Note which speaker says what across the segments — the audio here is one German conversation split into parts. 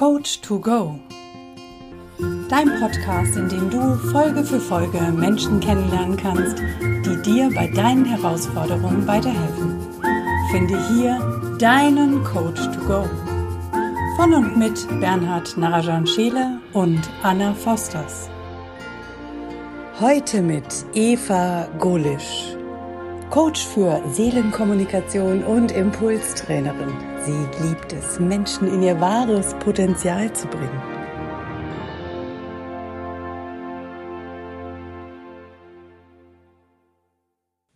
Speaker 1: Coach to Go. Dein Podcast, in dem du Folge für Folge Menschen kennenlernen kannst, die dir bei deinen Herausforderungen weiterhelfen. Finde hier deinen Coach to Go. Von und mit Bernhard Narajan Scheele und Anna Fosters. Heute mit Eva Golisch. Coach für Seelenkommunikation und Impulstrainerin. Sie liebt es, Menschen in ihr wahres Potenzial zu bringen.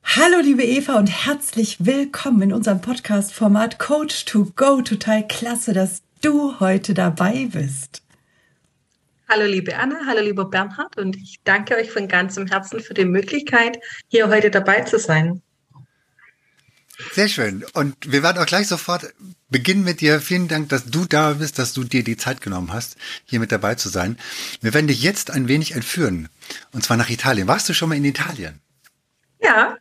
Speaker 1: Hallo liebe Eva und herzlich willkommen in unserem Podcast-Format Coach to Go. Total klasse, dass du heute dabei bist.
Speaker 2: Hallo liebe Anna, hallo lieber Bernhard und ich danke euch von ganzem Herzen für die Möglichkeit, hier heute dabei zu sein.
Speaker 3: Sehr schön. Und wir werden auch gleich sofort beginnen mit dir. Vielen Dank, dass du da bist, dass du dir die Zeit genommen hast, hier mit dabei zu sein. Wir werden dich jetzt ein wenig entführen. Und zwar nach Italien. Warst du schon mal in Italien?
Speaker 2: Ja.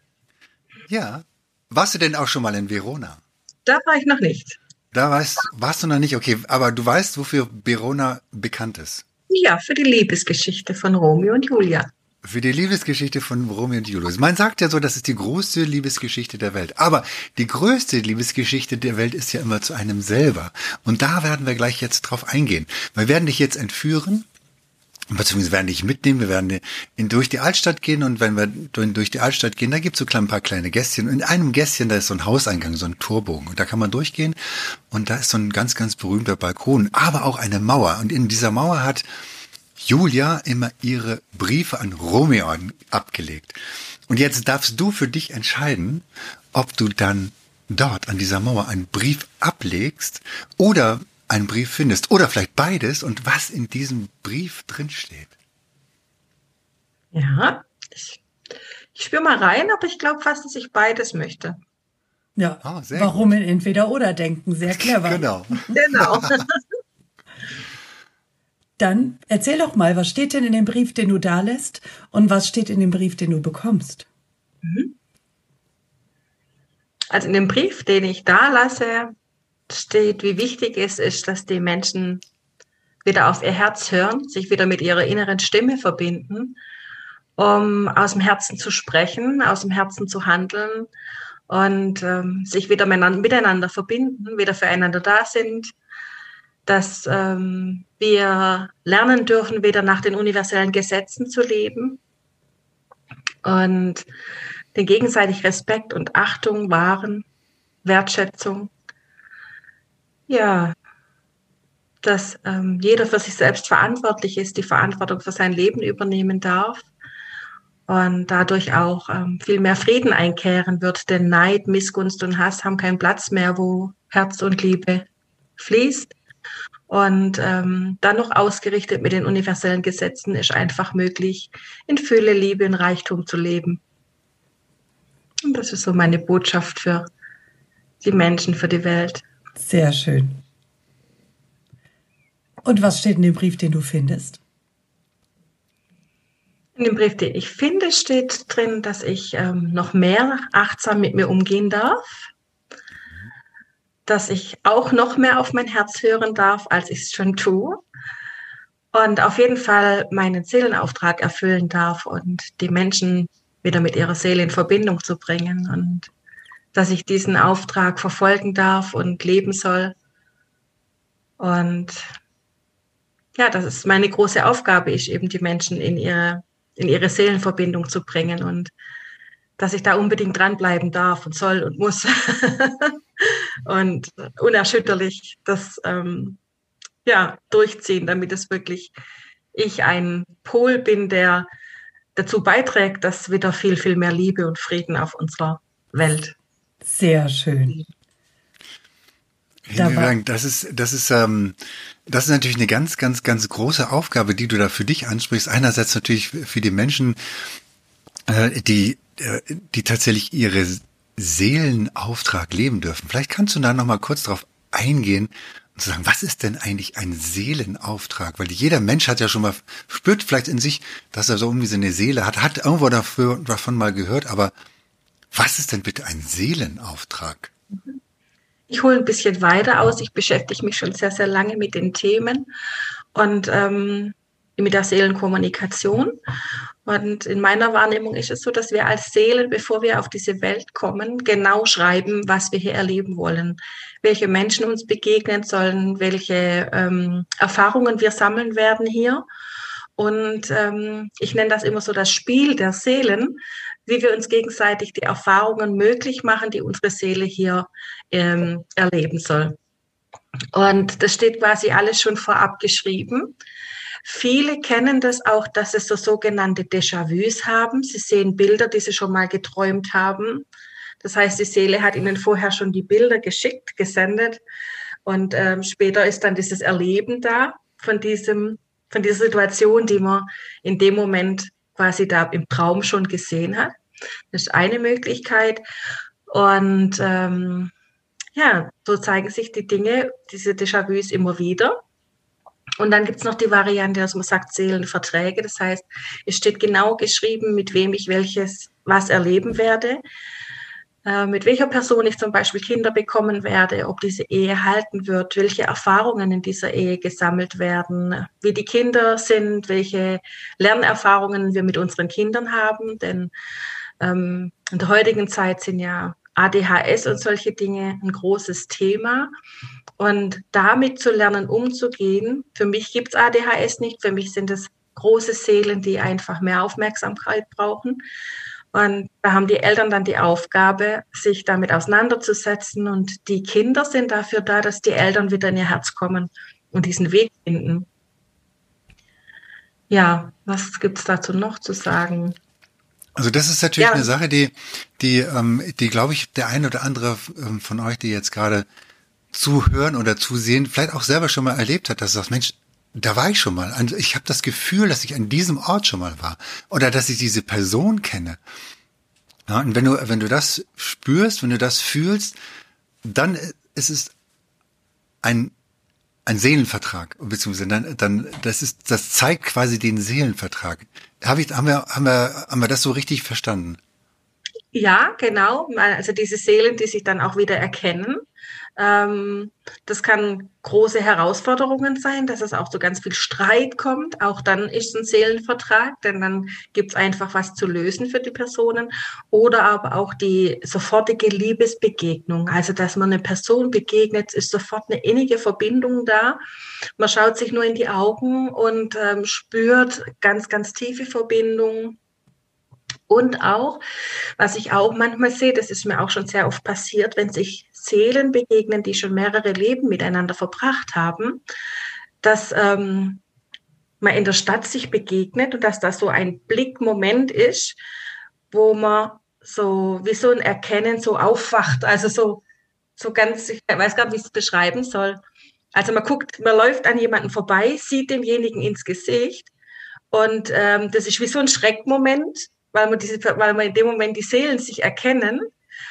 Speaker 3: Ja. Warst du denn auch schon mal in Verona?
Speaker 2: Da war ich noch nicht.
Speaker 3: Da warst, warst du noch nicht, okay. Aber du weißt, wofür Verona bekannt ist.
Speaker 2: Ja, für die Liebesgeschichte von Romeo und Julia.
Speaker 3: Für die Liebesgeschichte von Romeo und Julius. Man sagt ja so, das ist die größte Liebesgeschichte der Welt. Aber die größte Liebesgeschichte der Welt ist ja immer zu einem selber. Und da werden wir gleich jetzt drauf eingehen. Wir werden dich jetzt entführen beziehungsweise werden dich mitnehmen, wir werden in, durch die Altstadt gehen und wenn wir durch die Altstadt gehen, da gibt's so ein paar kleine Gässchen. Und in einem Gässchen, da ist so ein Hauseingang, so ein Torbogen und da kann man durchgehen und da ist so ein ganz, ganz berühmter Balkon, aber auch eine Mauer und in dieser Mauer hat Julia immer ihre Briefe an Romeo abgelegt. Und jetzt darfst du für dich entscheiden, ob du dann dort an dieser Mauer einen Brief ablegst oder einen Brief findest oder vielleicht beides und was in diesem Brief drinsteht.
Speaker 2: Ja, ich, ich spüre mal rein, aber ich glaube fast, dass ich beides möchte.
Speaker 1: Ja, oh, warum gut. in entweder oder denken? Sehr clever.
Speaker 3: Genau.
Speaker 2: Genau.
Speaker 1: Dann erzähl doch mal, was steht denn in dem Brief, den du da lässt und was steht in dem Brief, den du bekommst? Mhm.
Speaker 2: Also in dem Brief, den ich da lasse, steht, wie wichtig es ist, dass die Menschen wieder auf ihr Herz hören, sich wieder mit ihrer inneren Stimme verbinden, um aus dem Herzen zu sprechen, aus dem Herzen zu handeln und ähm, sich wieder miteinander verbinden, wieder füreinander da sind, dass ähm, wir lernen dürfen, wieder nach den universellen Gesetzen zu leben und den gegenseitig Respekt und Achtung wahren, Wertschätzung. Ja, dass ähm, jeder für sich selbst verantwortlich ist, die Verantwortung für sein Leben übernehmen darf und dadurch auch ähm, viel mehr Frieden einkehren wird, denn Neid, Missgunst und Hass haben keinen Platz mehr, wo Herz und Liebe fließt. Und ähm, dann noch ausgerichtet mit den universellen Gesetzen ist einfach möglich, in Fülle, Liebe und Reichtum zu leben. Und das ist so meine Botschaft für die Menschen, für die Welt.
Speaker 1: Sehr schön. Und was steht in dem Brief, den du findest?
Speaker 2: In dem Brief, den ich finde, steht drin, dass ich ähm, noch mehr achtsam mit mir umgehen darf, dass ich auch noch mehr auf mein Herz hören darf, als ich es schon tue. Und auf jeden Fall meinen Seelenauftrag erfüllen darf und die Menschen wieder mit ihrer Seele in Verbindung zu bringen und dass ich diesen Auftrag verfolgen darf und leben soll. Und ja, das ist meine große Aufgabe, ist eben die Menschen in ihre, in ihre Seelenverbindung zu bringen und dass ich da unbedingt dranbleiben darf und soll und muss. und unerschütterlich das ähm, ja, durchziehen, damit es wirklich ich ein Pol bin, der dazu beiträgt, dass wieder viel, viel mehr Liebe und Frieden auf unserer Welt.
Speaker 1: Sehr schön.
Speaker 3: Vielen Dank. Das ist, das ist, ähm, das ist natürlich eine ganz, ganz, ganz große Aufgabe, die du da für dich ansprichst. Einerseits natürlich für die Menschen, äh, die, äh, die tatsächlich ihre Seelenauftrag leben dürfen. Vielleicht kannst du da noch mal kurz drauf eingehen und sagen, was ist denn eigentlich ein Seelenauftrag? Weil jeder Mensch hat ja schon mal, spürt vielleicht in sich, dass er so irgendwie so eine Seele hat, hat irgendwo dafür, davon mal gehört, aber was ist denn bitte ein Seelenauftrag?
Speaker 2: ich hole ein bisschen weiter aus. Ich beschäftige mich schon sehr, sehr lange mit den Themen und ähm, mit der Seelenkommunikation. Und in meiner Wahrnehmung ist es so, dass wir als Seelen, bevor wir auf diese Welt kommen, genau schreiben, was wir hier erleben wollen, welche Menschen uns begegnen sollen, welche ähm, Erfahrungen wir sammeln werden hier. Und ähm, ich nenne das immer so das Spiel der Seelen, wie wir uns gegenseitig die Erfahrungen möglich machen, die unsere Seele hier ähm, erleben soll. Und das steht quasi alles schon vorab geschrieben. Viele kennen das auch, dass sie so sogenannte Déjà-vus haben. Sie sehen Bilder, die sie schon mal geträumt haben. Das heißt, die Seele hat ihnen vorher schon die Bilder geschickt, gesendet. Und ähm, später ist dann dieses Erleben da von diesem, von dieser Situation, die man in dem Moment quasi da im Traum schon gesehen hat. Das ist eine Möglichkeit. Und ähm, ja, so zeigen sich die Dinge, diese Déjà-vus immer wieder. Und dann gibt's noch die Variante, dass man sagt Seelenverträge. Das heißt, es steht genau geschrieben, mit wem ich welches, was erleben werde, äh, mit welcher Person ich zum Beispiel Kinder bekommen werde, ob diese Ehe halten wird, welche Erfahrungen in dieser Ehe gesammelt werden, wie die Kinder sind, welche Lernerfahrungen wir mit unseren Kindern haben. Denn ähm, in der heutigen Zeit sind ja ADHS und solche Dinge ein großes Thema. Und damit zu lernen, umzugehen, für mich gibt's ADHS nicht, für mich sind es große Seelen, die einfach mehr Aufmerksamkeit brauchen. Und da haben die Eltern dann die Aufgabe, sich damit auseinanderzusetzen. Und die Kinder sind dafür da, dass die Eltern wieder in ihr Herz kommen und diesen Weg finden. Ja, was gibt's dazu noch zu sagen?
Speaker 3: Also das ist natürlich ja. eine Sache, die, die, ähm, die glaube ich, der eine oder andere ähm, von euch, die jetzt gerade zuhören oder zusehen, vielleicht auch selber schon mal erlebt hat, dass du sagst, Mensch, da war ich schon mal. Also ich habe das Gefühl, dass ich an diesem Ort schon mal war oder dass ich diese Person kenne. Ja, und wenn du, wenn du das spürst, wenn du das fühlst, dann ist es ein ein Seelenvertrag, beziehungsweise dann, dann, das ist, das zeigt quasi den Seelenvertrag. Hab ich, haben wir, haben wir, haben wir das so richtig verstanden?
Speaker 2: Ja, genau. Also diese Seelen, die sich dann auch wieder erkennen. Ähm, das kann große Herausforderungen sein, dass es auch zu ganz viel Streit kommt. Auch dann ist ein Seelenvertrag, denn dann gibt es einfach was zu lösen für die Personen. Oder aber auch die sofortige Liebesbegegnung. Also, dass man eine Person begegnet, ist sofort eine innige Verbindung da. Man schaut sich nur in die Augen und ähm, spürt ganz, ganz tiefe Verbindung. Und auch, was ich auch manchmal sehe, das ist mir auch schon sehr oft passiert, wenn sich Seelen begegnen, die schon mehrere Leben miteinander verbracht haben, dass ähm, man in der Stadt sich begegnet und dass das so ein Blickmoment ist, wo man so wie so ein Erkennen so aufwacht, also so so ganz, ich weiß gar nicht, wie ich es beschreiben soll. Also man guckt, man läuft an jemanden vorbei, sieht demjenigen ins Gesicht und ähm, das ist wie so ein Schreckmoment, weil man diese, weil man in dem Moment die Seelen sich erkennen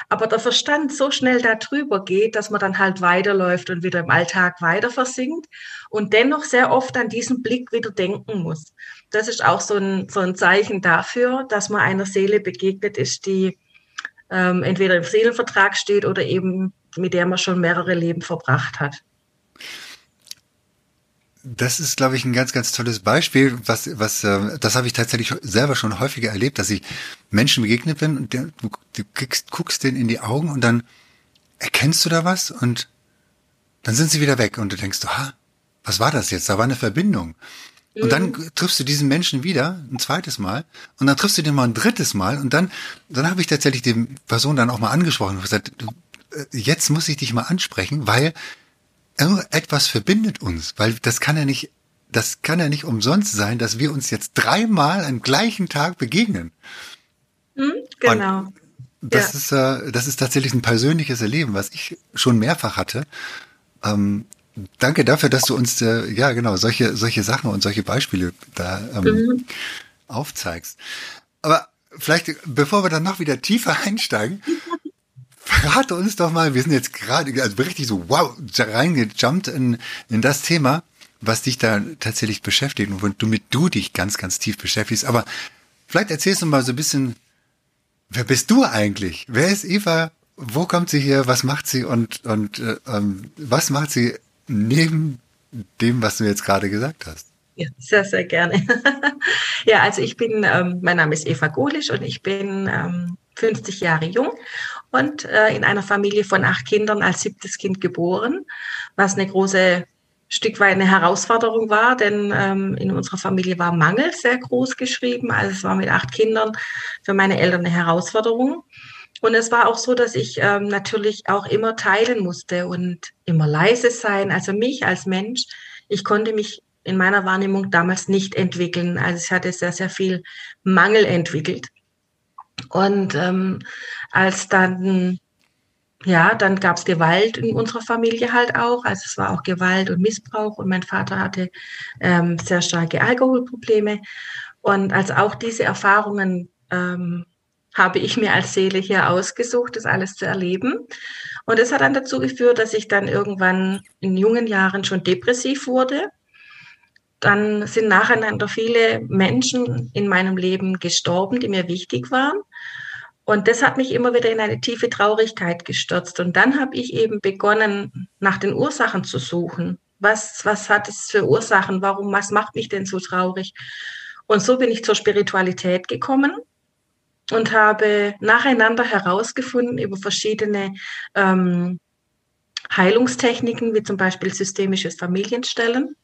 Speaker 2: aber der Verstand so schnell darüber geht, dass man dann halt weiterläuft und wieder im Alltag weiter versinkt und dennoch sehr oft an diesen Blick wieder denken muss. Das ist auch so ein, so ein Zeichen dafür, dass man einer Seele begegnet ist, die ähm, entweder im Seelenvertrag steht oder eben mit der man schon mehrere Leben verbracht hat.
Speaker 3: Das ist, glaube ich, ein ganz, ganz tolles Beispiel. Was, was, äh, das habe ich tatsächlich selber schon häufiger erlebt, dass ich Menschen begegnet bin und der, du, du guckst, guckst denen in die Augen und dann erkennst du da was und dann sind sie wieder weg und du denkst, ha, was war das jetzt? Da war eine Verbindung. Und dann mhm. triffst du diesen Menschen wieder ein zweites Mal und dann triffst du den mal ein drittes Mal und dann, dann habe ich tatsächlich die Person dann auch mal angesprochen und gesagt, äh, jetzt muss ich dich mal ansprechen, weil etwas verbindet uns, weil das kann ja nicht, das kann ja nicht umsonst sein, dass wir uns jetzt dreimal am gleichen Tag begegnen.
Speaker 2: Hm, genau.
Speaker 3: Und das ja. ist, äh, das ist tatsächlich ein persönliches Erleben, was ich schon mehrfach hatte. Ähm, danke dafür, dass du uns, äh, ja genau, solche, solche Sachen und solche Beispiele da ähm, mhm. aufzeigst. Aber vielleicht, bevor wir dann noch wieder tiefer einsteigen, verrate uns doch mal, wir sind jetzt gerade, also richtig so, wow, reingejumpt in, in das Thema, was dich da tatsächlich beschäftigt und womit du dich ganz, ganz tief beschäftigst. Aber vielleicht erzählst du mal so ein bisschen, wer bist du eigentlich? Wer ist Eva wo kommt sie hier? Was macht sie und, und äh, ähm, was macht sie neben dem, was du jetzt gerade gesagt hast?
Speaker 2: Ja, sehr, sehr gerne. ja, also ich bin, ähm, mein Name ist Eva Golisch und ich bin ähm, 50 Jahre jung und äh, in einer Familie von acht Kindern als siebtes Kind geboren, was eine große Stück weit eine Herausforderung war, denn ähm, in unserer Familie war Mangel sehr groß geschrieben. Also es war mit acht Kindern für meine Eltern eine Herausforderung. Und es war auch so, dass ich ähm, natürlich auch immer teilen musste und immer leise sein. Also mich als Mensch, ich konnte mich in meiner Wahrnehmung damals nicht entwickeln. Also ich hatte sehr, sehr viel Mangel entwickelt. Und ähm, als dann ja, dann gab es Gewalt in unserer Familie halt auch. Also es war auch Gewalt und Missbrauch und mein Vater hatte ähm, sehr starke Alkoholprobleme. Und als auch diese Erfahrungen ähm, habe ich mir als Seele hier ausgesucht, das alles zu erleben. Und das hat dann dazu geführt, dass ich dann irgendwann in jungen Jahren schon depressiv wurde. Dann sind nacheinander viele Menschen in meinem Leben gestorben, die mir wichtig waren. Und das hat mich immer wieder in eine tiefe Traurigkeit gestürzt. Und dann habe ich eben begonnen, nach den Ursachen zu suchen. Was, was hat es für Ursachen? Warum, was macht mich denn so traurig? Und so bin ich zur Spiritualität gekommen und habe nacheinander herausgefunden über verschiedene ähm, Heilungstechniken, wie zum Beispiel systemisches Familienstellen,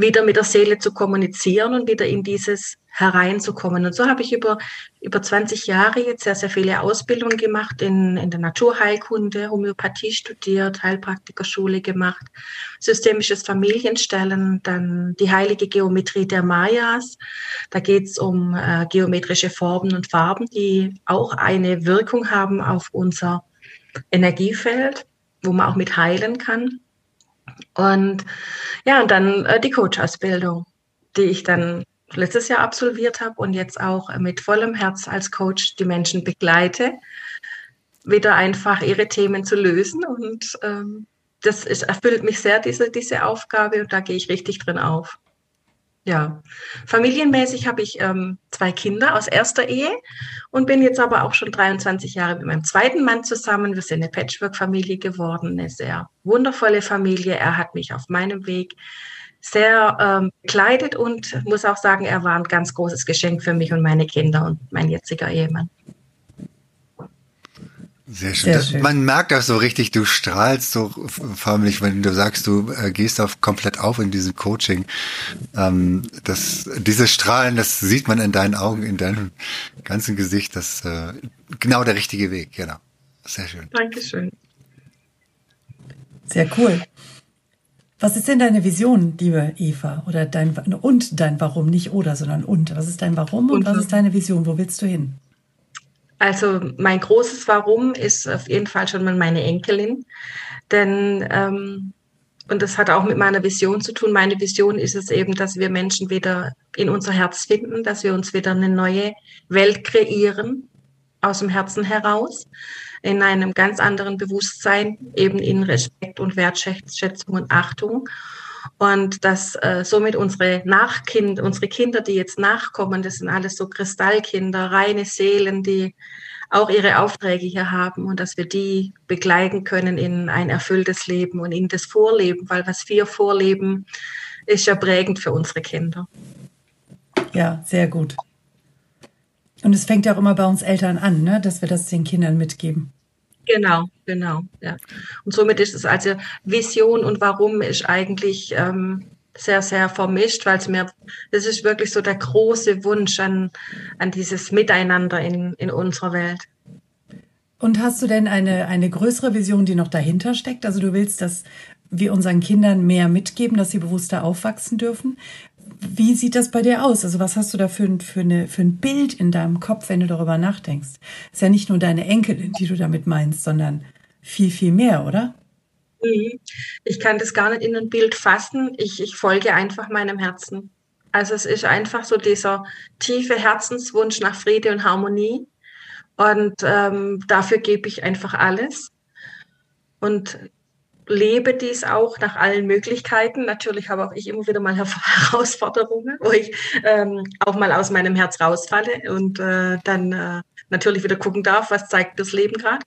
Speaker 2: wieder mit der Seele zu kommunizieren und wieder in dieses hereinzukommen. Und so habe ich über, über 20 Jahre jetzt sehr, sehr viele Ausbildungen gemacht in, in der Naturheilkunde, Homöopathie studiert, Heilpraktikerschule gemacht, systemisches Familienstellen, dann die heilige Geometrie der Mayas. Da geht es um äh, geometrische Formen und Farben, die auch eine Wirkung haben auf unser Energiefeld, wo man auch mit heilen kann. Und ja, und dann äh, die Coach-Ausbildung, die ich dann letztes Jahr absolviert habe und jetzt auch mit vollem Herz als Coach die Menschen begleite, wieder einfach ihre Themen zu lösen. Und ähm, das ist, erfüllt mich sehr, diese, diese Aufgabe, und da gehe ich richtig drin auf. Ja, familienmäßig habe ich ähm, zwei Kinder aus erster Ehe und bin jetzt aber auch schon 23 Jahre mit meinem zweiten Mann zusammen. Wir sind eine Patchwork-Familie geworden, eine sehr wundervolle Familie. Er hat mich auf meinem Weg sehr ähm, begleitet und muss auch sagen, er war ein ganz großes Geschenk für mich und meine Kinder und mein jetziger Ehemann.
Speaker 3: Sehr schön. Sehr schön. man merkt das so richtig, du strahlst so förmlich, wenn du sagst, du äh, gehst auf komplett auf in diesem Coaching. Ähm, das, dieses Strahlen, das sieht man in deinen Augen, in deinem ganzen Gesicht. Das äh, genau der richtige Weg, genau. Sehr schön.
Speaker 2: Dankeschön.
Speaker 1: Sehr cool. Was ist denn deine Vision, liebe Eva? Oder dein und dein Warum, nicht oder, sondern und. Was ist dein Warum und, und was ist deine Vision? Wo willst du hin?
Speaker 2: Also mein großes Warum ist auf jeden Fall schon mal meine Enkelin. Denn, ähm, und das hat auch mit meiner Vision zu tun. Meine Vision ist es eben, dass wir Menschen wieder in unser Herz finden, dass wir uns wieder eine neue Welt kreieren, aus dem Herzen heraus, in einem ganz anderen Bewusstsein, eben in Respekt und Wertschätzung und Achtung und dass äh, somit unsere Nachkind, unsere Kinder, die jetzt nachkommen, das sind alles so Kristallkinder, reine Seelen, die auch ihre Aufträge hier haben und dass wir die begleiten können in ein erfülltes Leben und in das Vorleben, weil was wir vorleben, ist ja prägend für unsere Kinder.
Speaker 1: Ja, sehr gut. Und es fängt ja auch immer bei uns Eltern an, ne? dass wir das den Kindern mitgeben.
Speaker 2: Genau, genau, ja. Und somit ist es also Vision und Warum ist eigentlich ähm, sehr, sehr vermischt, weil es mir, das ist wirklich so der große Wunsch an, an dieses Miteinander in, in unserer Welt.
Speaker 1: Und hast du denn eine, eine größere Vision, die noch dahinter steckt? Also du willst, dass wir unseren Kindern mehr mitgeben, dass sie bewusster aufwachsen dürfen. Wie sieht das bei dir aus? Also was hast du da für für, eine, für ein Bild in deinem Kopf, wenn du darüber nachdenkst? Ist ja nicht nur deine Enkelin, die du damit meinst, sondern viel, viel mehr, oder?
Speaker 2: Mhm. Ich kann das gar nicht in ein Bild fassen. Ich, ich folge einfach meinem Herzen. Also es ist einfach so dieser tiefe Herzenswunsch nach Friede und Harmonie. Und ähm, dafür gebe ich einfach alles. Und lebe dies auch nach allen Möglichkeiten. Natürlich habe auch ich immer wieder mal Herausforderungen, wo ich ähm, auch mal aus meinem Herz rausfalle und äh, dann äh, natürlich wieder gucken darf, was zeigt das Leben gerade.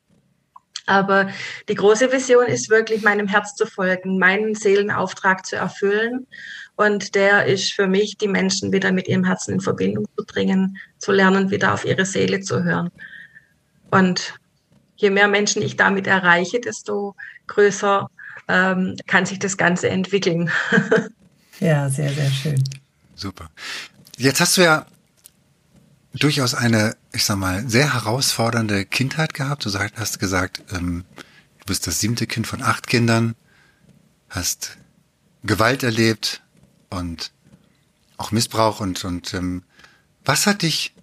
Speaker 2: Aber die große Vision ist wirklich meinem Herz zu folgen, meinen Seelenauftrag zu erfüllen. Und der ist für mich, die Menschen wieder mit ihrem Herzen in Verbindung zu bringen, zu lernen, wieder auf ihre Seele zu hören. Und je mehr Menschen ich damit erreiche, desto größer ähm, kann sich das Ganze entwickeln.
Speaker 1: ja, sehr, sehr schön.
Speaker 3: Super. Jetzt hast du ja durchaus eine, ich sag mal, sehr herausfordernde Kindheit gehabt. Du hast gesagt, ähm, du bist das siebte Kind von acht Kindern, hast Gewalt erlebt und auch Missbrauch und, und ähm, was hat dich,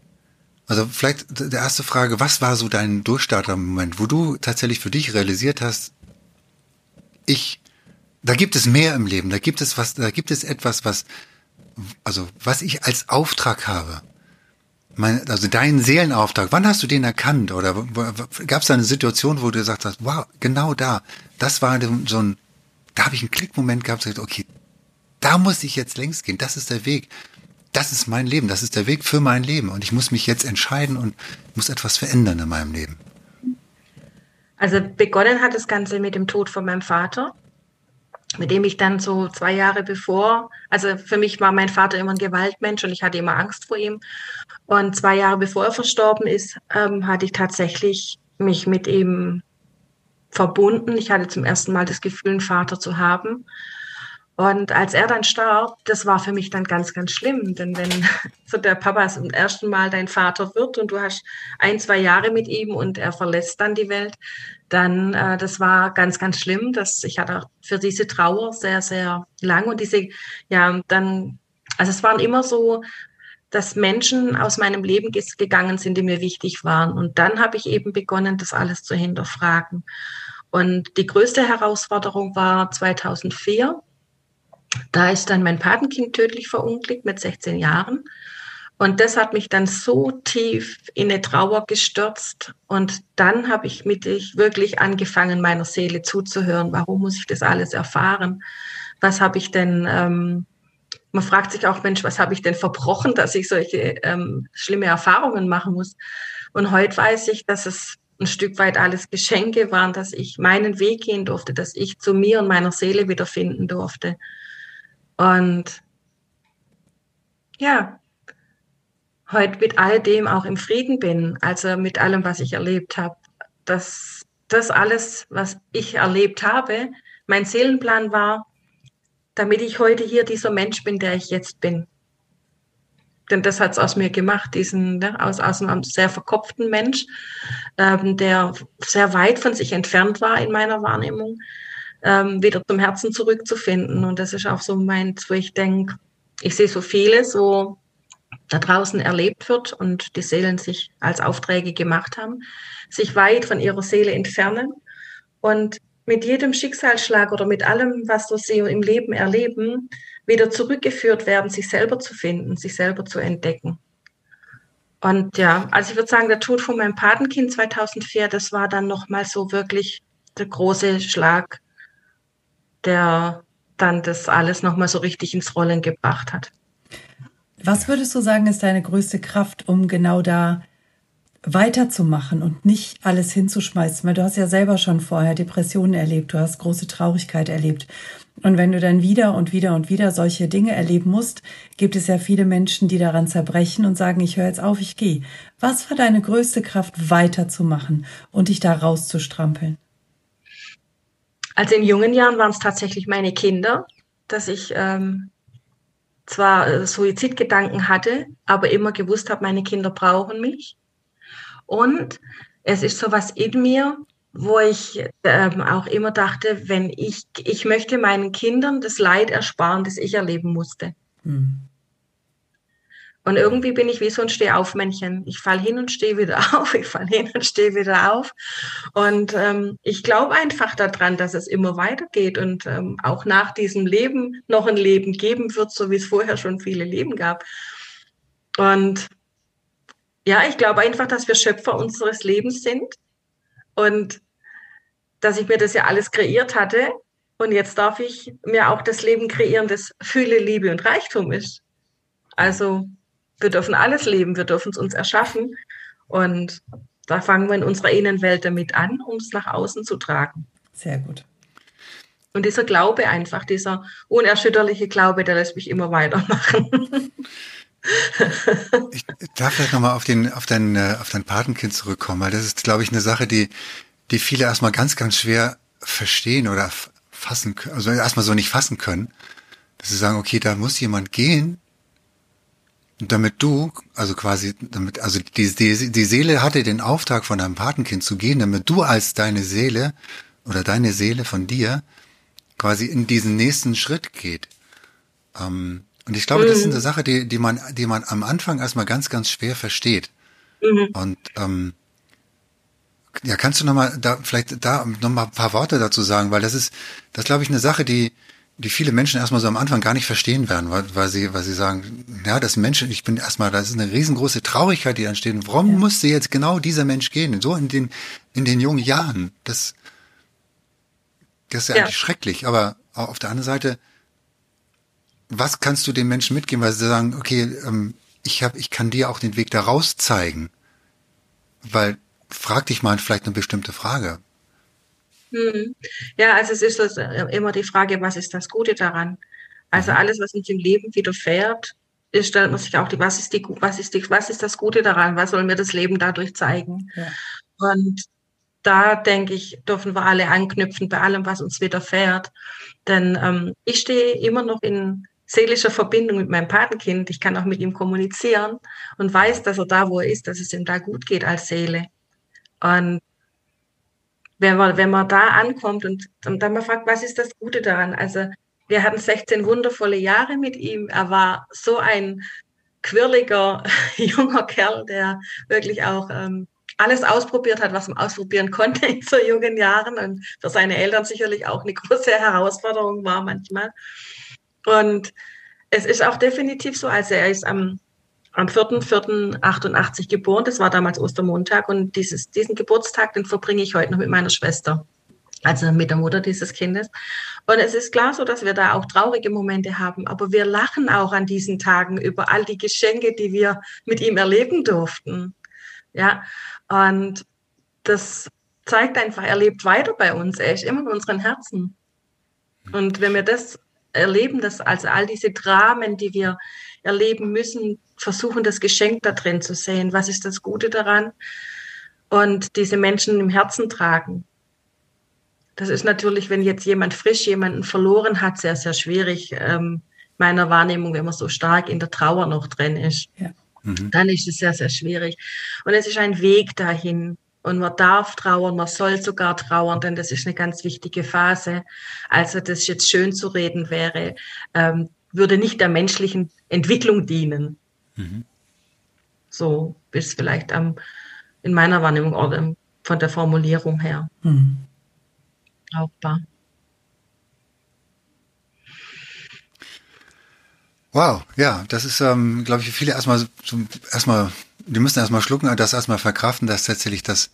Speaker 3: also vielleicht die erste Frage, was war so dein Durchstarter-Moment, wo du tatsächlich für dich realisiert hast, ich, da gibt es mehr im Leben, da gibt es was, da gibt es etwas, was, also was ich als Auftrag habe mein, also deinen Seelenauftrag, wann hast du den erkannt? Oder gab es da eine Situation, wo du gesagt hast, wow, genau da, das war so ein, da habe ich einen Klickmoment gehabt, gesagt, okay, da muss ich jetzt längst gehen, das ist der Weg. Das ist mein Leben, das ist der Weg für mein Leben. Und ich muss mich jetzt entscheiden und muss etwas verändern in meinem Leben.
Speaker 2: Also begonnen hat das Ganze mit dem Tod von meinem Vater mit dem ich dann so zwei Jahre bevor, also für mich war mein Vater immer ein Gewaltmensch und ich hatte immer Angst vor ihm. Und zwei Jahre bevor er verstorben ist, ähm, hatte ich tatsächlich mich mit ihm verbunden. Ich hatte zum ersten Mal das Gefühl, einen Vater zu haben. Und als er dann starb, das war für mich dann ganz, ganz schlimm. Denn wenn so der Papa zum ersten Mal dein Vater wird und du hast ein, zwei Jahre mit ihm und er verlässt dann die Welt, dann, äh, das war ganz, ganz schlimm. Das, ich hatte für diese Trauer sehr, sehr lang und diese, ja, dann, also es waren immer so, dass Menschen aus meinem Leben gegangen sind, die mir wichtig waren. Und dann habe ich eben begonnen, das alles zu hinterfragen. Und die größte Herausforderung war 2004 da ist dann mein Patenkind tödlich verunglückt mit 16 Jahren. Und das hat mich dann so tief in eine Trauer gestürzt. Und dann habe ich mit ich wirklich angefangen, meiner Seele zuzuhören. Warum muss ich das alles erfahren? Was habe ich denn, ähm, man fragt sich auch, Mensch, was habe ich denn verbrochen, dass ich solche ähm, schlimme Erfahrungen machen muss? Und heute weiß ich, dass es ein Stück weit alles Geschenke waren, dass ich meinen Weg gehen durfte, dass ich zu mir und meiner Seele wiederfinden durfte. Und ja, heute mit all dem auch im Frieden bin, also mit allem, was ich erlebt habe, dass das alles, was ich erlebt habe, mein Seelenplan war, damit ich heute hier dieser Mensch bin, der ich jetzt bin. Denn das hat es aus mir gemacht, diesen, ne, aus, aus einem sehr verkopften Mensch, ähm, der sehr weit von sich entfernt war in meiner Wahrnehmung, ähm, wieder zum Herzen zurückzufinden. Und das ist auch so meins, wo ich denke, ich sehe so vieles, so da draußen erlebt wird und die Seelen sich als Aufträge gemacht haben, sich weit von ihrer Seele entfernen und mit jedem Schicksalsschlag oder mit allem, was sie im Leben erleben, wieder zurückgeführt werden, sich selber zu finden, sich selber zu entdecken. Und ja, also ich würde sagen, der Tod von meinem Patenkind 2004, das war dann nochmal so wirklich der große Schlag der dann das alles nochmal so richtig ins Rollen gebracht hat.
Speaker 1: Was würdest du sagen, ist deine größte Kraft, um genau da weiterzumachen und nicht alles hinzuschmeißen? Weil du hast ja selber schon vorher Depressionen erlebt, du hast große Traurigkeit erlebt. Und wenn du dann wieder und wieder und wieder solche Dinge erleben musst, gibt es ja viele Menschen, die daran zerbrechen und sagen, ich höre jetzt auf, ich gehe. Was war deine größte Kraft, weiterzumachen und dich da rauszustrampeln?
Speaker 2: Also in jungen Jahren waren es tatsächlich meine Kinder, dass ich ähm, zwar äh, Suizidgedanken hatte, aber immer gewusst habe, meine Kinder brauchen mich. Und es ist so was in mir, wo ich ähm, auch immer dachte, wenn ich, ich möchte meinen Kindern das Leid ersparen, das ich erleben musste. Mhm. Und irgendwie bin ich wie so ein Stehaufmännchen. Ich fall hin und stehe wieder auf, ich fall hin und stehe wieder auf. Und ähm, ich glaube einfach daran, dass es immer weitergeht und ähm, auch nach diesem Leben noch ein Leben geben wird, so wie es vorher schon viele Leben gab. Und ja, ich glaube einfach, dass wir Schöpfer unseres Lebens sind und dass ich mir das ja alles kreiert hatte. Und jetzt darf ich mir auch das Leben kreieren, das Fülle, Liebe und Reichtum ist. Also wir dürfen alles leben, wir dürfen es uns erschaffen. Und da fangen wir in unserer Innenwelt damit an, um es nach außen zu tragen.
Speaker 1: Sehr gut.
Speaker 2: Und dieser Glaube einfach, dieser unerschütterliche Glaube, der lässt mich immer weitermachen.
Speaker 3: ich darf vielleicht nochmal auf, den, auf, dein, äh, auf dein Patenkind zurückkommen, weil das ist, glaube ich, eine Sache, die, die viele erstmal ganz, ganz schwer verstehen oder fassen können, also erstmal so nicht fassen können, dass sie sagen, okay, da muss jemand gehen, damit du, also quasi, damit, also die, die, die Seele hatte den Auftrag von deinem Patenkind zu gehen, damit du als deine Seele oder deine Seele von dir quasi in diesen nächsten Schritt geht. Ähm, und ich glaube, mhm. das ist eine mhm. Sache, die, die man, die man am Anfang erstmal ganz, ganz schwer versteht. Mhm. Und ähm, ja, kannst du noch mal da vielleicht da noch mal ein paar Worte dazu sagen, weil das ist, das glaube ich eine Sache, die die viele Menschen erstmal so am Anfang gar nicht verstehen werden, weil, weil sie, weil sie sagen, ja, das Menschen, ich bin erstmal, das ist eine riesengroße Traurigkeit, die entsteht. Warum ja. musste jetzt genau dieser Mensch gehen? So in den, in den jungen Jahren. Das, das ist ja, ja. eigentlich schrecklich. Aber auf der anderen Seite, was kannst du den Menschen mitgeben, weil sie sagen, okay, ähm, ich habe, ich kann dir auch den Weg da raus zeigen, weil frag dich mal vielleicht eine bestimmte Frage.
Speaker 2: Hm. Ja, also es ist das, äh, immer die Frage, was ist das Gute daran? Also mhm. alles, was uns im Leben widerfährt, ist, stellt man sich auch die, was ist die, was ist die, was ist das Gute daran? Was soll mir das Leben dadurch zeigen? Ja. Und da denke ich, dürfen wir alle anknüpfen bei allem, was uns widerfährt. Denn ähm, ich stehe immer noch in seelischer Verbindung mit meinem Patenkind. Ich kann auch mit ihm kommunizieren und weiß, dass er da, wo er ist, dass es ihm da gut geht als Seele. Und wenn man, wenn man da ankommt und, und dann mal fragt, was ist das Gute daran? Also wir hatten 16 wundervolle Jahre mit ihm. Er war so ein quirliger junger Kerl, der wirklich auch ähm, alles ausprobiert hat, was man ausprobieren konnte in so jungen Jahren und für seine Eltern sicherlich auch eine große Herausforderung war manchmal. Und es ist auch definitiv so, also er ist am, am 4.4.88 geboren, das war damals Ostermontag und dieses, diesen Geburtstag, den verbringe ich heute noch mit meiner Schwester, also mit der Mutter dieses Kindes. Und es ist klar so, dass wir da auch traurige Momente haben, aber wir lachen auch an diesen Tagen über all die Geschenke, die wir mit ihm erleben durften. Ja, und das zeigt einfach, er lebt weiter bei uns, er ist immer in unseren Herzen. Und wenn wir das erleben das, also all diese Dramen, die wir erleben müssen, versuchen das Geschenk da drin zu sehen. Was ist das Gute daran? Und diese Menschen im Herzen tragen. Das ist natürlich, wenn jetzt jemand frisch jemanden verloren hat, sehr, sehr schwierig. Ähm, meiner Wahrnehmung, wenn man so stark in der Trauer noch drin ist. Ja. Mhm. Dann ist es sehr, sehr schwierig. Und es ist ein Weg dahin. Und man darf trauern, man soll sogar trauern, denn das ist eine ganz wichtige Phase. Also das jetzt schön zu reden wäre, ähm, würde nicht der menschlichen Entwicklung dienen. Mhm. So bis vielleicht am, in meiner Wahrnehmung oder von der Formulierung her. Mhm. Brauchbar.
Speaker 3: Wow, ja, das ist, ähm, glaube ich, viele erstmal so, erstmal die müssen erstmal schlucken, das erstmal verkraften, dass tatsächlich das,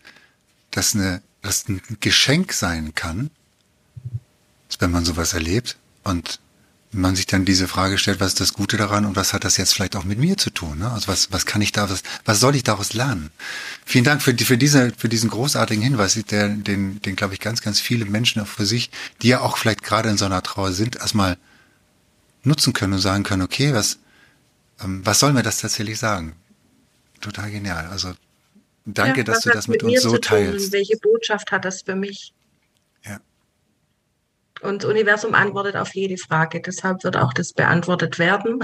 Speaker 3: das, eine, das ein Geschenk sein kann, wenn man sowas erlebt und man sich dann diese Frage stellt, was ist das Gute daran und was hat das jetzt vielleicht auch mit mir zu tun? Ne? Also was, was kann ich da, was, was soll ich daraus lernen? Vielen Dank für, für, diese, für diesen großartigen Hinweis, der, den, den glaube ich ganz, ganz viele Menschen auch für sich, die ja auch vielleicht gerade in so einer Trauer sind, erstmal nutzen können und sagen können, okay, was, ähm, was soll mir das tatsächlich sagen? total genial. Also danke, ja, dass du das mit, mit uns so teilst.
Speaker 2: Welche Botschaft hat das für mich? Und das Universum antwortet auf jede Frage. Deshalb wird auch das beantwortet werden.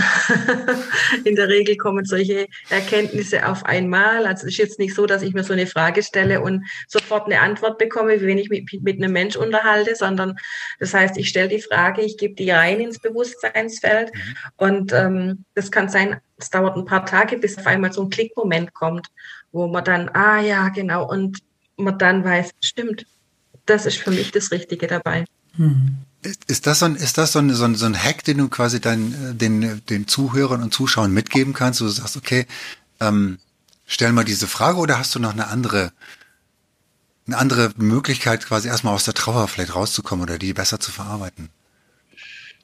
Speaker 2: In der Regel kommen solche Erkenntnisse auf einmal. Also es ist jetzt nicht so, dass ich mir so eine Frage stelle und sofort eine Antwort bekomme, wie wenn ich mich mit, mit einem Mensch unterhalte, sondern das heißt, ich stelle die Frage, ich gebe die rein ins Bewusstseinsfeld mhm. und ähm, das kann sein, es dauert ein paar Tage, bis auf einmal so ein Klickmoment kommt, wo man dann, ah ja, genau, und man dann weiß, stimmt, das ist für mich das Richtige dabei.
Speaker 3: Hm. Ist das so ein, ist das so ein, so ein, so ein Hack, den du quasi dein, den, den Zuhörern und Zuschauern mitgeben kannst, wo du sagst, okay, ähm, stell mal diese Frage oder hast du noch eine andere, eine andere Möglichkeit, quasi erstmal aus der Trauer vielleicht rauszukommen oder die besser zu verarbeiten?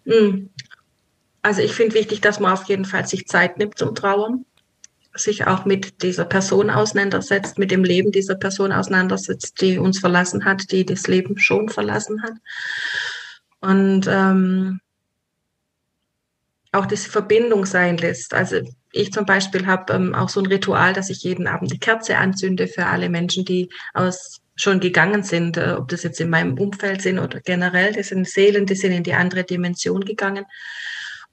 Speaker 2: Hm. Also ich finde wichtig, dass man auf jeden Fall sich Zeit nimmt zum Trauern. Sich auch mit dieser Person auseinandersetzt, mit dem Leben dieser Person auseinandersetzt, die uns verlassen hat, die das Leben schon verlassen hat. Und ähm, auch diese Verbindung sein lässt. Also ich zum Beispiel habe ähm, auch so ein Ritual, dass ich jeden Abend die Kerze anzünde für alle Menschen, die aus schon gegangen sind, äh, ob das jetzt in meinem Umfeld sind oder generell, das sind Seelen, die sind in die andere Dimension gegangen.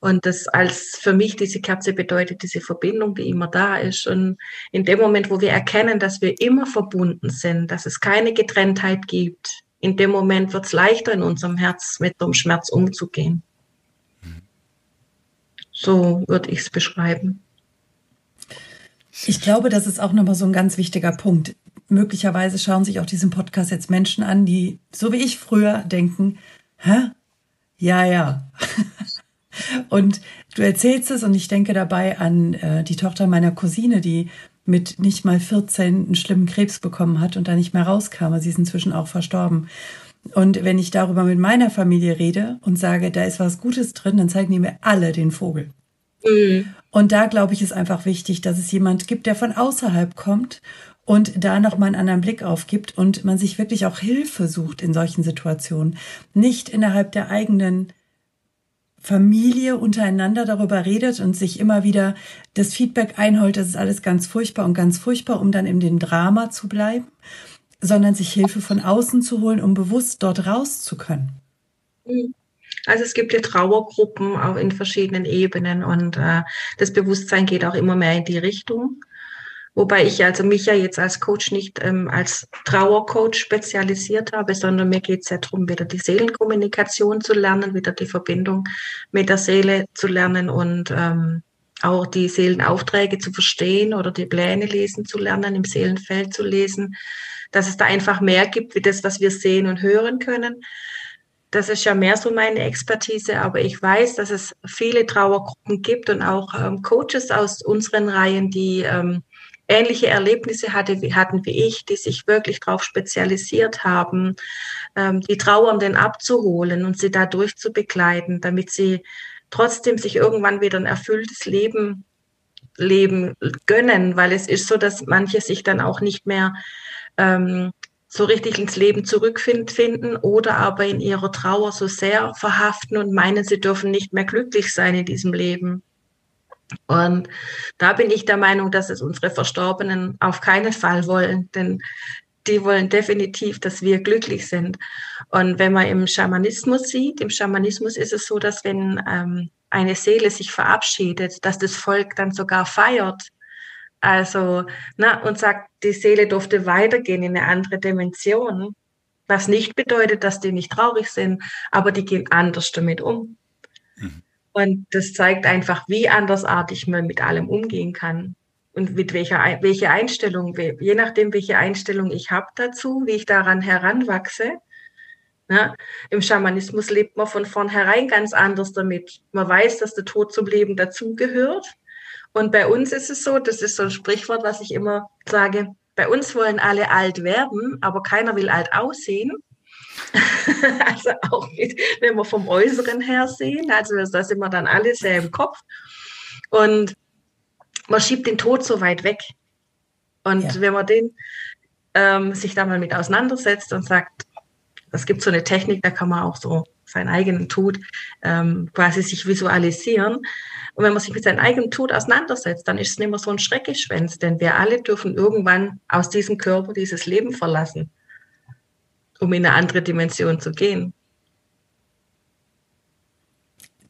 Speaker 2: Und das als für mich diese Kerze bedeutet diese Verbindung, die immer da ist. Und in dem Moment, wo wir erkennen, dass wir immer verbunden sind, dass es keine Getrenntheit gibt, in dem Moment wird es leichter in unserem Herz mit dem Schmerz umzugehen. So würde ich es beschreiben.
Speaker 1: Ich glaube, das ist auch nochmal so ein ganz wichtiger Punkt. Möglicherweise schauen sich auch diesen Podcast jetzt Menschen an, die, so wie ich früher, denken, hä? Ja, ja. Und du erzählst es und ich denke dabei an äh, die Tochter meiner Cousine, die mit nicht mal 14 einen schlimmen Krebs bekommen hat und da nicht mehr rauskam. Sie ist inzwischen auch verstorben. Und wenn ich darüber mit meiner Familie rede und sage, da ist was Gutes drin, dann zeigen die mir alle den Vogel. Mhm. Und da glaube ich, ist einfach wichtig, dass es jemand gibt, der von außerhalb kommt und da nochmal einen anderen Blick aufgibt und man sich wirklich auch Hilfe sucht in solchen Situationen. Nicht innerhalb der eigenen Familie untereinander darüber redet und sich immer wieder das Feedback einholt, das ist alles ganz furchtbar und ganz furchtbar, um dann in den Drama zu bleiben, sondern sich Hilfe von außen zu holen, um bewusst dort raus zu können.
Speaker 2: Mhm. Also es gibt ja Trauergruppen auch in verschiedenen Ebenen und äh, das Bewusstsein geht auch immer mehr in die Richtung. Wobei ich also mich ja jetzt als Coach nicht ähm, als Trauercoach spezialisiert habe, sondern mir geht es ja darum, wieder die Seelenkommunikation zu lernen, wieder die Verbindung mit der Seele zu lernen und ähm, auch die Seelenaufträge zu verstehen oder die Pläne lesen zu lernen, im Seelenfeld zu lesen, dass es da einfach mehr gibt, wie das, was wir sehen und hören können. Das ist ja mehr so meine Expertise, aber ich weiß, dass es viele Trauergruppen gibt und auch ähm, Coaches aus unseren Reihen, die ähm, ähnliche Erlebnisse hatte, hatten wie ich, die sich wirklich darauf spezialisiert haben, ähm, die Trauernden abzuholen und sie dadurch zu begleiten, damit sie trotzdem sich irgendwann wieder ein erfülltes Leben leben gönnen, weil es ist so, dass manche sich dann auch nicht mehr ähm, so richtig ins Leben zurückfinden oder aber in ihrer Trauer so sehr verhaften und meinen, sie dürfen nicht mehr glücklich sein in diesem Leben. Und da bin ich der Meinung, dass es unsere Verstorbenen auf keinen Fall wollen, denn die wollen definitiv, dass wir glücklich sind. Und wenn man im Schamanismus sieht, im Schamanismus ist es so, dass wenn ähm, eine Seele sich verabschiedet, dass das Volk dann sogar feiert. Also, na, und sagt, die Seele durfte weitergehen in eine andere Dimension. Was nicht bedeutet, dass die nicht traurig sind, aber die gehen anders damit um. Und das zeigt einfach, wie andersartig man mit allem umgehen kann und mit welcher welche Einstellung, je nachdem, welche Einstellung ich habe dazu, wie ich daran heranwachse. Ja, Im Schamanismus lebt man von vornherein ganz anders damit. Man weiß, dass der Tod zum Leben dazugehört. Und bei uns ist es so, das ist so ein Sprichwort, was ich immer sage, bei uns wollen alle alt werden, aber keiner will alt aussehen. also auch mit, wenn wir vom Äußeren her sehen, also da sind wir dann alle sehr im Kopf. Und man schiebt den Tod so weit weg. Und ja. wenn man den ähm, sich da mal mit auseinandersetzt und sagt, es gibt so eine Technik, da kann man auch so seinen eigenen Tod ähm, quasi sich visualisieren. Und wenn man sich mit seinem eigenen Tod auseinandersetzt, dann ist es nicht mehr so ein Schreckgeschwänz, denn wir alle dürfen irgendwann aus diesem Körper dieses Leben verlassen um in eine andere Dimension zu gehen.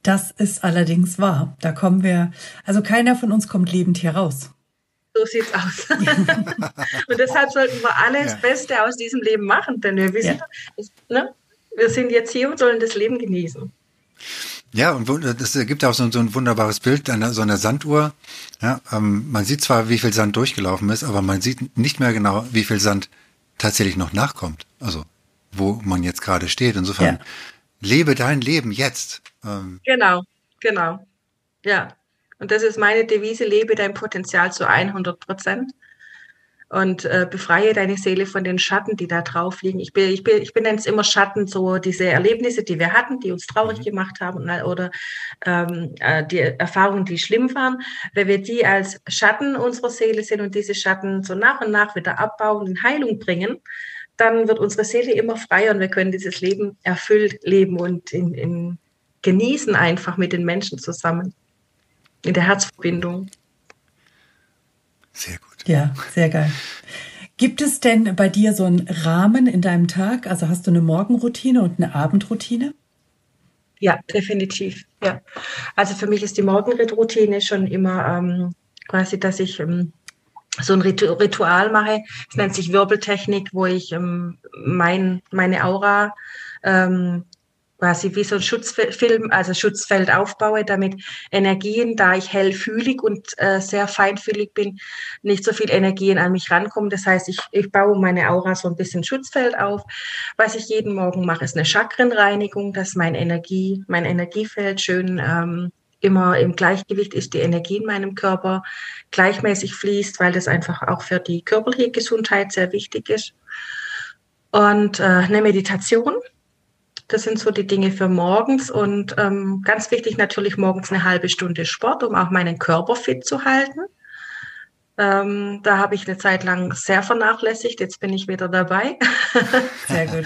Speaker 1: Das ist allerdings wahr. Da kommen wir, also keiner von uns kommt lebend hier raus.
Speaker 2: So sieht's aus. und deshalb sollten wir alle das Beste aus diesem Leben machen, denn wir wissen, ja. ne, wir sind jetzt hier und sollen das Leben genießen.
Speaker 3: Ja, und das gibt auch so, so ein wunderbares Bild an so einer Sanduhr. Ja, ähm, man sieht zwar, wie viel Sand durchgelaufen ist, aber man sieht nicht mehr genau, wie viel Sand tatsächlich noch nachkommt. Also wo man jetzt gerade steht. Insofern, ja. lebe dein Leben jetzt.
Speaker 2: Ähm. Genau, genau. Ja. Und das ist meine Devise, lebe dein Potenzial zu 100 Prozent. und äh, befreie deine Seele von den Schatten, die da drauf liegen. Ich bin, ich bin, ich benenne es immer Schatten, so diese Erlebnisse, die wir hatten, die uns traurig mhm. gemacht haben oder ähm, äh, die Erfahrungen, die schlimm waren. Wenn wir die als Schatten unserer Seele sehen und diese Schatten so nach und nach wieder abbauen, in Heilung bringen, dann wird unsere Seele immer freier und wir können dieses Leben erfüllt leben und in, in genießen einfach mit den Menschen zusammen. In der Herzverbindung.
Speaker 3: Sehr gut.
Speaker 1: Ja, sehr geil. Gibt es denn bei dir so einen Rahmen in deinem Tag? Also hast du eine Morgenroutine und eine Abendroutine?
Speaker 2: Ja, definitiv. Ja. Also für mich ist die Morgenroutine schon immer ähm, quasi, dass ich ähm, so ein Ritual mache. Es nennt sich Wirbeltechnik, wo ich ähm, mein, meine Aura ähm, quasi wie so ein Schutzfilm, also Schutzfeld aufbaue, damit Energien, da ich hellfühlig und äh, sehr feinfühlig bin, nicht so viel Energien an mich rankommen. Das heißt, ich, ich baue meine Aura so ein bisschen Schutzfeld auf. Was ich jeden Morgen mache, ist eine Chakrenreinigung, dass mein Energie, mein Energiefeld schön ähm, immer im Gleichgewicht ist, die Energie in meinem Körper gleichmäßig fließt, weil das einfach auch für die körperliche Gesundheit sehr wichtig ist. Und äh, eine Meditation, das sind so die Dinge für morgens und ähm, ganz wichtig natürlich morgens eine halbe Stunde Sport, um auch meinen Körper fit zu halten. Ähm, da habe ich eine Zeit lang sehr vernachlässigt. Jetzt bin ich wieder dabei.
Speaker 1: Sehr gut.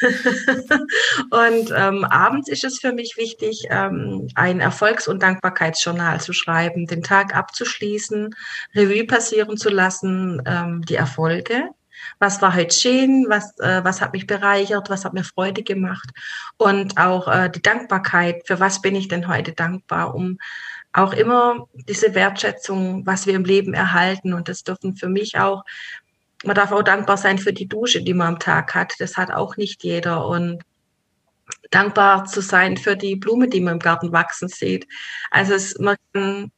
Speaker 2: und ähm, abends ist es für mich wichtig, ähm, ein Erfolgs- und Dankbarkeitsjournal zu schreiben, den Tag abzuschließen, Revue passieren zu lassen, ähm, die Erfolge. Was war heute schön, was, äh, was hat mich bereichert, was hat mir Freude gemacht? Und auch äh, die Dankbarkeit, für was bin ich denn heute dankbar, um auch immer diese Wertschätzung, was wir im Leben erhalten. Und das dürfen für mich auch, man darf auch dankbar sein für die Dusche, die man am Tag hat, das hat auch nicht jeder und dankbar zu sein für die Blume, die man im Garten wachsen sieht. Also es, man kann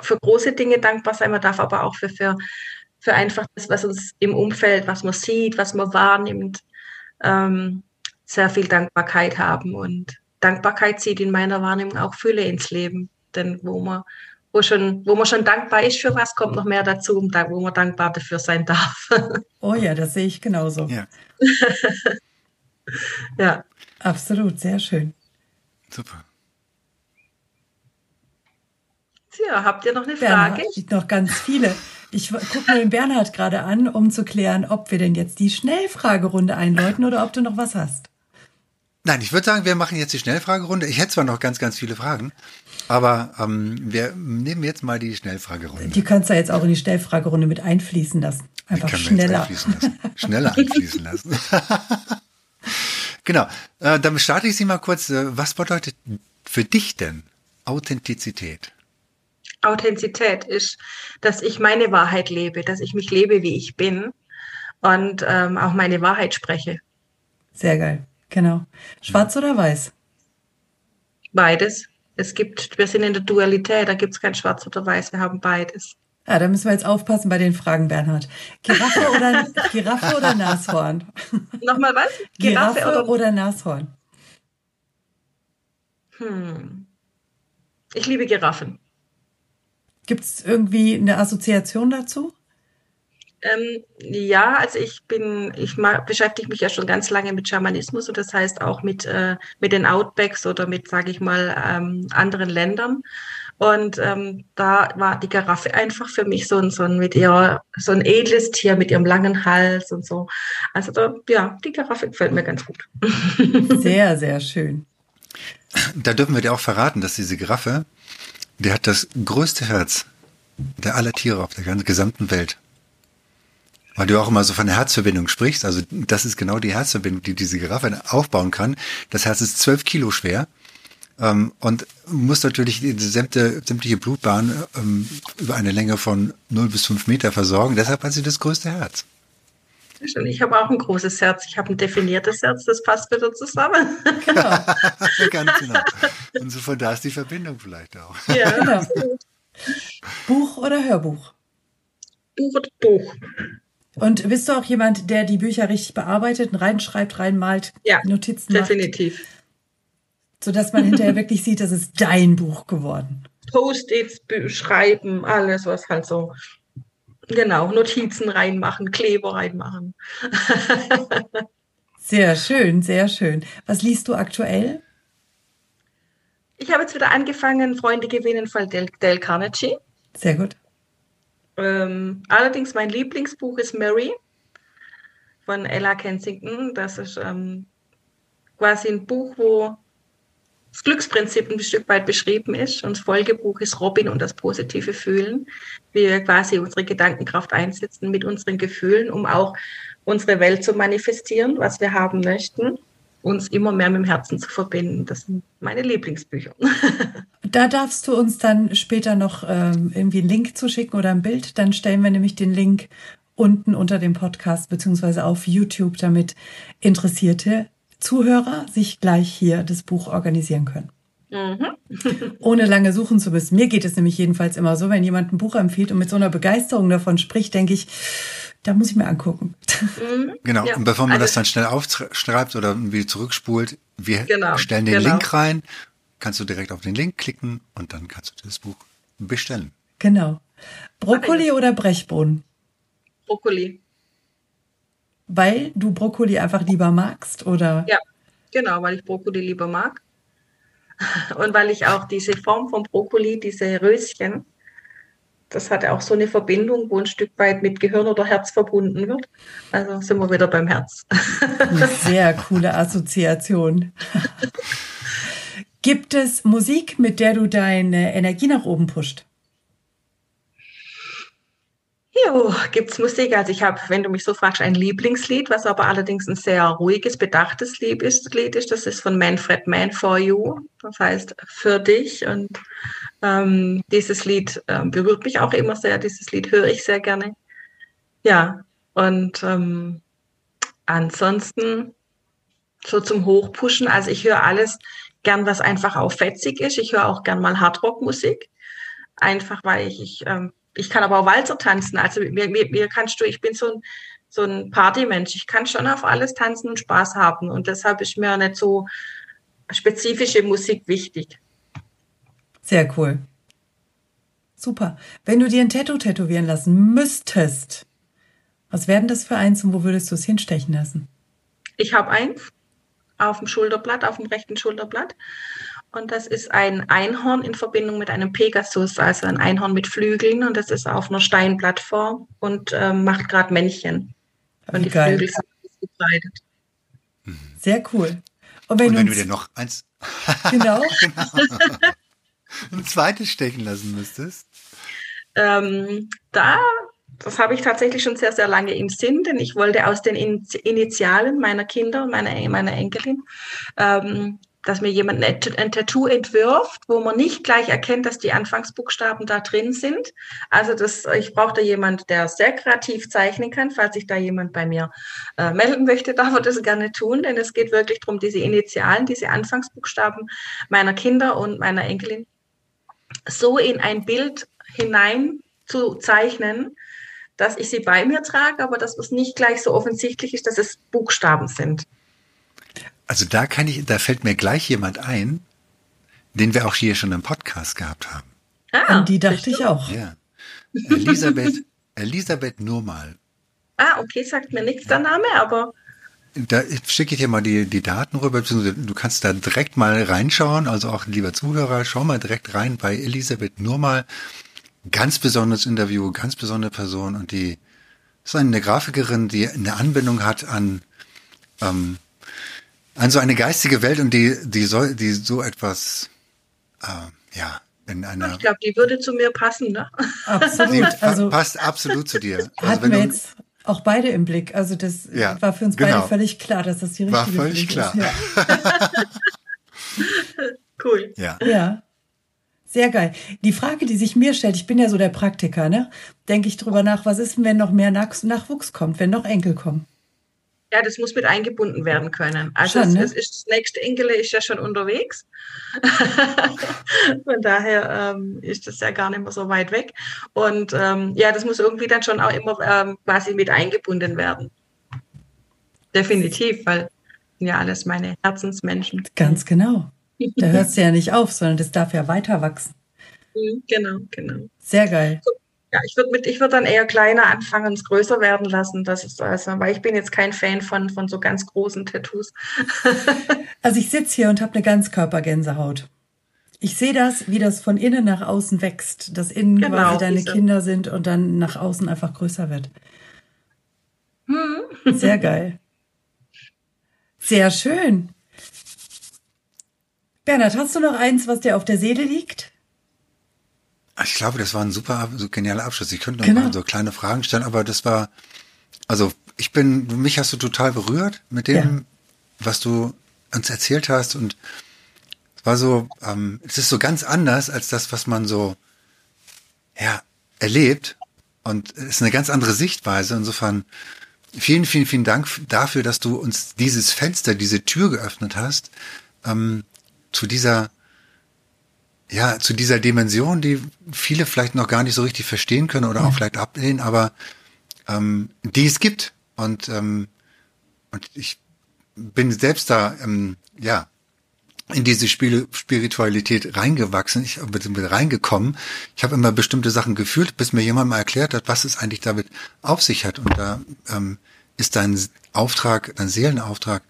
Speaker 2: für große Dinge dankbar sein, man darf aber auch für, für für einfach das, was uns im Umfeld, was man sieht, was man wahrnimmt, ähm, sehr viel Dankbarkeit haben. Und Dankbarkeit zieht in meiner Wahrnehmung auch Fülle ins Leben. Denn wo man, wo schon, wo man schon dankbar ist für was, kommt noch mehr dazu, wo man dankbar dafür sein darf.
Speaker 1: Oh ja, das sehe ich genauso.
Speaker 3: Ja.
Speaker 1: ja. Absolut, sehr schön.
Speaker 3: Super.
Speaker 2: Tja, habt ihr noch eine Frage?
Speaker 1: Bernhard, noch ganz viele. Ich gucke mir den Bernhard gerade an, um zu klären, ob wir denn jetzt die Schnellfragerunde einläuten oder ob du noch was hast.
Speaker 3: Nein, ich würde sagen, wir machen jetzt die Schnellfragerunde. Ich hätte zwar noch ganz, ganz viele Fragen, aber ähm, wir nehmen jetzt mal die Schnellfragerunde.
Speaker 1: Die kannst du jetzt auch in die Schnellfragerunde mit einfließen lassen. Einfach schneller.
Speaker 3: Einfließen lassen. Schneller einfließen lassen. genau. Äh, dann starte ich Sie mal kurz. Äh, was bedeutet für dich denn Authentizität?
Speaker 2: Authentizität ist, dass ich meine Wahrheit lebe, dass ich mich lebe, wie ich bin und ähm, auch meine Wahrheit spreche.
Speaker 1: Sehr geil, genau. Schwarz oder weiß?
Speaker 2: Beides. Es gibt, wir sind in der Dualität, da gibt es kein Schwarz oder Weiß, wir haben beides.
Speaker 1: Ja, da müssen wir jetzt aufpassen bei den Fragen, Bernhard. Giraffe oder, Giraffe oder Nashorn?
Speaker 2: Nochmal was?
Speaker 1: Giraffe, Giraffe oder, oder Nashorn?
Speaker 2: Hm. Ich liebe Giraffen.
Speaker 1: Gibt es irgendwie eine Assoziation dazu?
Speaker 2: Ähm, ja, also ich bin, ich beschäftige mich ja schon ganz lange mit Schamanismus und das heißt auch mit, äh, mit den Outbacks oder mit, sage ich mal, ähm, anderen Ländern. Und ähm, da war die Giraffe einfach für mich so ein, so ein mit ihrer, so ein edles Tier mit ihrem langen Hals und so. Also da, ja, die Giraffe gefällt mir ganz gut.
Speaker 1: Sehr, sehr schön.
Speaker 3: Da dürfen wir dir auch verraten, dass diese Giraffe der hat das größte Herz der aller Tiere auf der ganzen gesamten Welt. Weil du auch immer so von der Herzverbindung sprichst, also das ist genau die Herzverbindung, die diese Giraffe aufbauen kann. Das Herz ist zwölf Kilo schwer ähm, und muss natürlich die sämte, sämtliche Blutbahn ähm, über eine Länge von 0 bis 5 Meter versorgen. Deshalb hat sie das größte Herz.
Speaker 2: Ich habe auch ein großes Herz. Ich habe ein definiertes Herz, das passt wieder zusammen.
Speaker 3: Genau. Ganz genau. Und so von da ist die Verbindung vielleicht auch.
Speaker 1: Ja, genau. Buch oder Hörbuch?
Speaker 2: Buch oder Buch.
Speaker 1: Und bist du auch jemand, der die Bücher richtig bearbeitet, reinschreibt, reinmalt,
Speaker 2: ja,
Speaker 1: Notizen
Speaker 2: macht? definitiv.
Speaker 1: Sodass man hinterher wirklich sieht, das ist dein Buch geworden.
Speaker 2: Post-its, schreiben, alles, was halt so Genau, Notizen reinmachen, Kleber reinmachen.
Speaker 1: sehr schön, sehr schön. Was liest du aktuell?
Speaker 2: Ich habe jetzt wieder angefangen, Freunde gewinnen von Dale, Dale Carnegie.
Speaker 1: Sehr gut.
Speaker 2: Ähm, allerdings mein Lieblingsbuch ist Mary von Ella Kensington. Das ist ähm, quasi ein Buch, wo das Glücksprinzip ein Stück weit beschrieben ist. Und das Folgebuch ist Robin und das positive Fühlen, wie wir quasi unsere Gedankenkraft einsetzen mit unseren Gefühlen, um auch unsere Welt zu manifestieren, was wir haben möchten, uns immer mehr mit dem Herzen zu verbinden. Das sind meine Lieblingsbücher.
Speaker 1: Da darfst du uns dann später noch ähm, irgendwie einen Link zuschicken oder ein Bild. Dann stellen wir nämlich den Link unten unter dem Podcast beziehungsweise auf YouTube, damit Interessierte Zuhörer sich gleich hier das Buch organisieren können. Mhm. Ohne lange suchen zu müssen. Mir geht es nämlich jedenfalls immer so, wenn jemand ein Buch empfiehlt und mit so einer Begeisterung davon spricht, denke ich, da muss ich mir angucken.
Speaker 3: Mhm. Genau, ja. und bevor man also, das dann schnell aufschreibt oder wieder zurückspult, wir genau, stellen den genau. Link rein, kannst du direkt auf den Link klicken und dann kannst du das Buch bestellen.
Speaker 1: Genau. Brokkoli oder Brechbohnen?
Speaker 2: Brokkoli.
Speaker 1: Weil du Brokkoli einfach lieber magst, oder?
Speaker 2: Ja, genau, weil ich Brokkoli lieber mag. Und weil ich auch diese Form von Brokkoli, diese Röschen, das hat auch so eine Verbindung, wo ein Stück weit mit Gehirn oder Herz verbunden wird. Also sind wir wieder beim Herz.
Speaker 1: Eine sehr coole Assoziation. Gibt es Musik, mit der du deine Energie nach oben pusht?
Speaker 2: Jo, gibt's Musik? Also ich habe, wenn du mich so fragst, ein Lieblingslied, was aber allerdings ein sehr ruhiges, bedachtes Lied ist. Lied ist. Das ist von Manfred Mann for You. Das heißt für dich. Und ähm, dieses Lied ähm, berührt mich auch immer sehr. Dieses Lied höre ich sehr gerne. Ja, und ähm, ansonsten so zum Hochpushen. Also ich höre alles gern, was einfach auch fetzig ist. Ich höre auch gern mal Hardrock-Musik. Einfach weil ich, ich ähm, ich kann aber auch Walzer tanzen. Also mir, mir, mir kannst du, ich bin so ein, so ein Partymensch. Ich kann schon auf alles tanzen und Spaß haben. Und deshalb ist mir nicht so spezifische Musik wichtig.
Speaker 1: Sehr cool. Super. Wenn du dir ein Tattoo tätowieren lassen müsstest, was wäre denn das für eins und wo würdest du es hinstechen lassen?
Speaker 2: Ich habe eins auf dem Schulterblatt, auf dem rechten Schulterblatt. Und das ist ein Einhorn in Verbindung mit einem Pegasus, also ein Einhorn mit Flügeln. Und das ist auf einer Steinplattform und ähm, macht gerade Männchen. Und die Geil. Flügel sind gebreitet.
Speaker 1: Sehr cool.
Speaker 3: Und wenn, und wenn du dir noch eins
Speaker 1: genau.
Speaker 3: genau. ein zweites stechen lassen müsstest?
Speaker 2: Ähm, da, das habe ich tatsächlich schon sehr, sehr lange im Sinn, denn ich wollte aus den Initialen meiner Kinder und meiner, meiner Enkelin ähm, dass mir jemand ein, Tattoo entwirft, wo man nicht gleich erkennt, dass die Anfangsbuchstaben da drin sind. Also das, ich brauche da jemand, der sehr kreativ zeichnen kann. Falls sich da jemand bei mir äh, melden möchte, darf er das gerne tun, denn es geht wirklich darum, diese Initialen, diese Anfangsbuchstaben meiner Kinder und meiner Enkelin so in ein Bild hinein zu zeichnen, dass ich sie bei mir trage, aber dass es nicht gleich so offensichtlich ist, dass es Buchstaben sind.
Speaker 3: Also da kann ich, da fällt mir gleich jemand ein, den wir auch hier schon im Podcast gehabt haben.
Speaker 1: Ah, An die dachte ich auch.
Speaker 3: Ja. Elisabeth, Elisabeth Nurmal.
Speaker 2: Ah, okay, sagt mir nichts der Name, aber.
Speaker 3: Da schicke ich dir mal die, die Daten rüber, beziehungsweise du kannst da direkt mal reinschauen, also auch lieber Zuhörer, schau mal direkt rein bei Elisabeth Nurmal. Ganz besonderes Interview, ganz besondere Person und die ist eine Grafikerin, die eine Anbindung hat an ähm, an so eine geistige Welt und die, die soll, die so etwas, äh, ja, in einer.
Speaker 2: Ich glaube, die würde zu mir passen, ne?
Speaker 1: Absolut.
Speaker 3: also passt absolut zu dir.
Speaker 1: Also hatten wir jetzt auch beide im Blick. Also das ja, war für uns genau. beide völlig klar, dass das die richtige
Speaker 3: war völlig klar. ist.
Speaker 2: Ja. cool.
Speaker 3: Ja.
Speaker 1: Ja. Sehr geil. Die Frage, die sich mir stellt, ich bin ja so der Praktiker, ne? Denke ich drüber nach, was ist denn, wenn noch mehr Nachwuchs kommt, wenn noch Enkel kommen?
Speaker 2: Ja, das muss mit eingebunden werden können. Also schon, ne? es, ist, das nächste Enkele ist ja schon unterwegs. Von daher ähm, ist das ja gar nicht mehr so weit weg. Und ähm, ja, das muss irgendwie dann schon auch immer ähm, quasi mit eingebunden werden. Definitiv, weil ja alles meine Herzensmenschen.
Speaker 1: Ganz genau. Da hört es ja nicht auf, sondern das darf ja weiter wachsen.
Speaker 2: Mhm, genau, genau.
Speaker 1: Sehr geil.
Speaker 2: Ja, ich würde mit, ich würde dann eher kleiner anfangen und es größer werden lassen. Das ist also, weil ich bin jetzt kein Fan von, von so ganz großen Tattoos.
Speaker 1: also ich sitze hier und habe eine Ganzkörpergänsehaut. Ich sehe das, wie das von innen nach außen wächst, dass innen genau, quasi deine diese. Kinder sind und dann nach außen einfach größer wird. Hm. Sehr geil. Sehr schön. Bernhard, hast du noch eins, was dir auf der Seele liegt?
Speaker 3: Ich glaube, das war ein super, so genialer Abschluss. Ich könnte noch genau. mal so kleine Fragen stellen, aber das war, also ich bin, mich hast du total berührt mit dem, ja. was du uns erzählt hast und es war so, ähm, es ist so ganz anders als das, was man so, ja, erlebt und es ist eine ganz andere Sichtweise. Insofern vielen, vielen, vielen Dank dafür, dass du uns dieses Fenster, diese Tür geöffnet hast ähm, zu dieser ja, zu dieser Dimension, die viele vielleicht noch gar nicht so richtig verstehen können oder auch vielleicht ablehnen, aber ähm, die es gibt. Und, ähm, und ich bin selbst da, ähm, ja, in diese Spiele, Spiritualität reingewachsen, ich bin reingekommen. Ich habe immer bestimmte Sachen gefühlt, bis mir jemand mal erklärt hat, was es eigentlich damit auf sich hat. Und da ähm, ist dein Auftrag, dein Seelenauftrag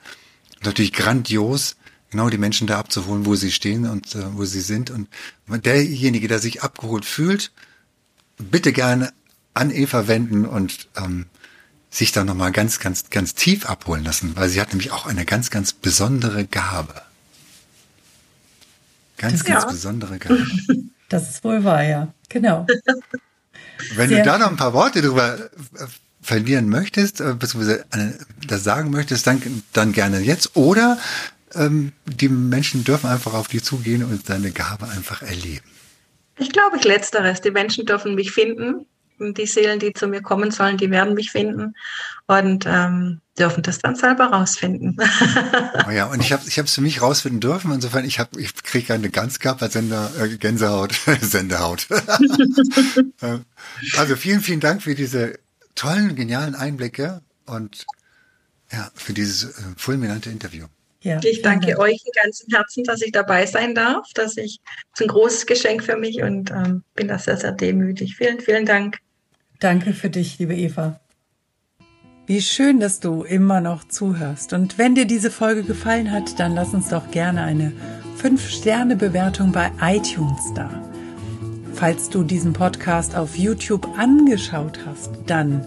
Speaker 3: natürlich grandios, genau die Menschen da abzuholen, wo sie stehen und äh, wo sie sind. Und derjenige, der sich abgeholt fühlt, bitte gerne an Eva wenden und ähm, sich da nochmal ganz, ganz, ganz tief abholen lassen, weil sie hat nämlich auch eine ganz, ganz besondere Gabe. Ganz, ja. ganz besondere Gabe.
Speaker 1: Das ist wohl wahr, ja. Genau.
Speaker 3: Wenn Sehr du da noch ein paar Worte drüber äh, verlieren möchtest, äh, beziehungsweise äh, das sagen möchtest, dann, dann gerne jetzt. Oder ähm, die Menschen dürfen einfach auf dich zugehen und deine Gabe einfach erleben.
Speaker 2: Ich glaube, ich letzteres. Die Menschen dürfen mich finden. Die Seelen, die zu mir kommen sollen, die werden mich finden und ähm, dürfen das dann selber rausfinden.
Speaker 3: oh ja, und ich habe ich es für mich rausfinden dürfen. Insofern, ich habe ich kriege eine Ganzkörpersender äh, Gänsehaut, Sendehaut. Äh, also vielen, vielen Dank für diese tollen, genialen Einblicke und ja, für dieses äh, fulminante Interview.
Speaker 2: Ja, ich danke Dank. euch im ganzen Herzen, dass ich dabei sein darf. Dass ich, das ist ein großes Geschenk für mich und ähm, bin da sehr, sehr demütig. Vielen, vielen Dank.
Speaker 1: Danke für dich, liebe Eva. Wie schön, dass du immer noch zuhörst. Und wenn dir diese Folge gefallen hat, dann lass uns doch gerne eine 5-Sterne-Bewertung bei iTunes da. Falls du diesen Podcast auf YouTube angeschaut hast, dann